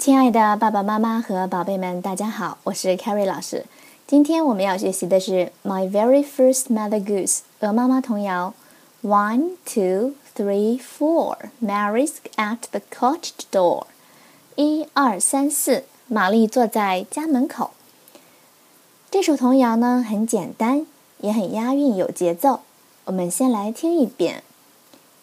亲爱的爸爸妈妈和宝贝们，大家好，我是 Carrie 老师。今天我们要学习的是《My Very First Mother Goose》鹅妈妈童谣。One, two, three, four. Mary's at the cottage door. 一二三四，玛丽坐在家门口。这首童谣呢很简单，也很押韵，有节奏。我们先来听一遍。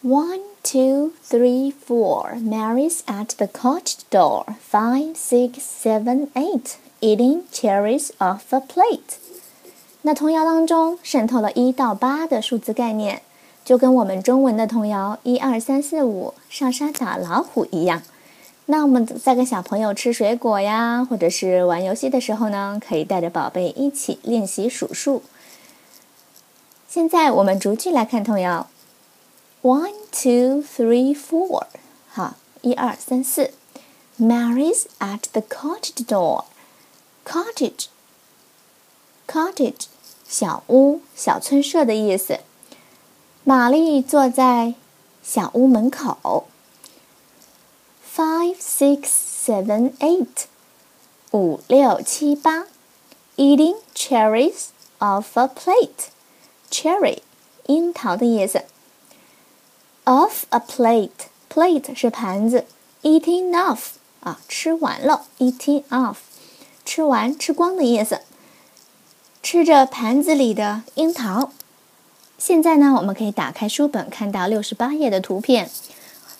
One, two, three, four. Mary's at the cottage door. Five, six, seven, eight. Eating cherries off a plate. 那童谣当中渗透了一到八的数字概念，就跟我们中文的童谣一二三四五上山打老虎一样。那我们在跟小朋友吃水果呀，或者是玩游戏的时候呢，可以带着宝贝一起练习数数。现在我们逐句来看童谣。One, two, three, four，好，一二三四。Mary's at the cottage door. Cottage, cottage，小屋、小村舍的意思。玛丽坐在小屋门口。Five, six, seven, eight，五六七八。Eating cherries off a plate. Cherry，樱桃的意思。 Off a plate，plate 是盘子。Eating off 啊，吃完了。Eating off，吃完吃光的意思。吃着盘子里的樱桃。现在呢，我们可以打开书本，看到六十八页的图片。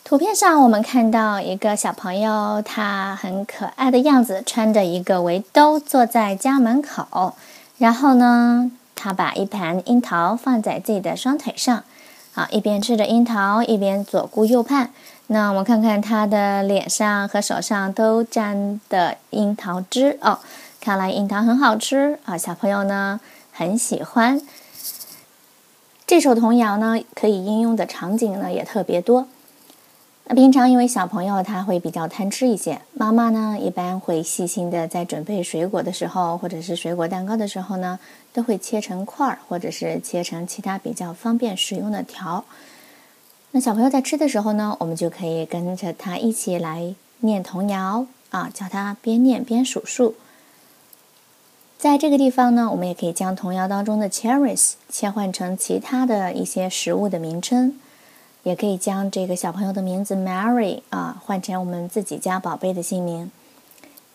图片上我们看到一个小朋友，他很可爱的样子，穿着一个围兜，坐在家门口。然后呢，他把一盘樱桃放在自己的双腿上，啊，一边吃着樱桃，一边左顾右盼。那我们看看他的脸上和手上都沾的樱桃汁哦，看来樱桃很好吃啊，小朋友呢很喜欢。这首童谣呢，可以应用的场景呢也特别多。那平常因为小朋友他会比较贪吃一些，妈妈呢一般会细心的在准备水果的时候，或者是水果蛋糕的时候呢，都会切成块儿，或者是切成其他比较方便使用的条。那小朋友在吃的时候呢，我们就可以跟着他一起来念童谣啊，叫他边念边数数。在这个地方呢，我们也可以将童谣当中的 cherries 切换成其他的一些食物的名称。也可以将这个小朋友的名字 Mary 啊换成我们自己家宝贝的姓名。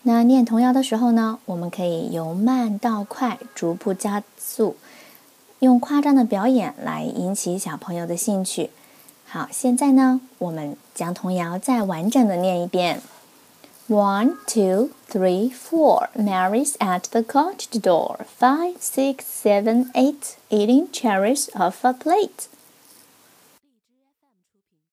那念童谣的时候呢，我们可以由慢到快，逐步加速，用夸张的表演来引起小朋友的兴趣。好，现在呢，我们将童谣再完整的念一遍。One, two, three, four. Mary's at the cottage door. Five, six, seven, eight. Eating cherries off a plate.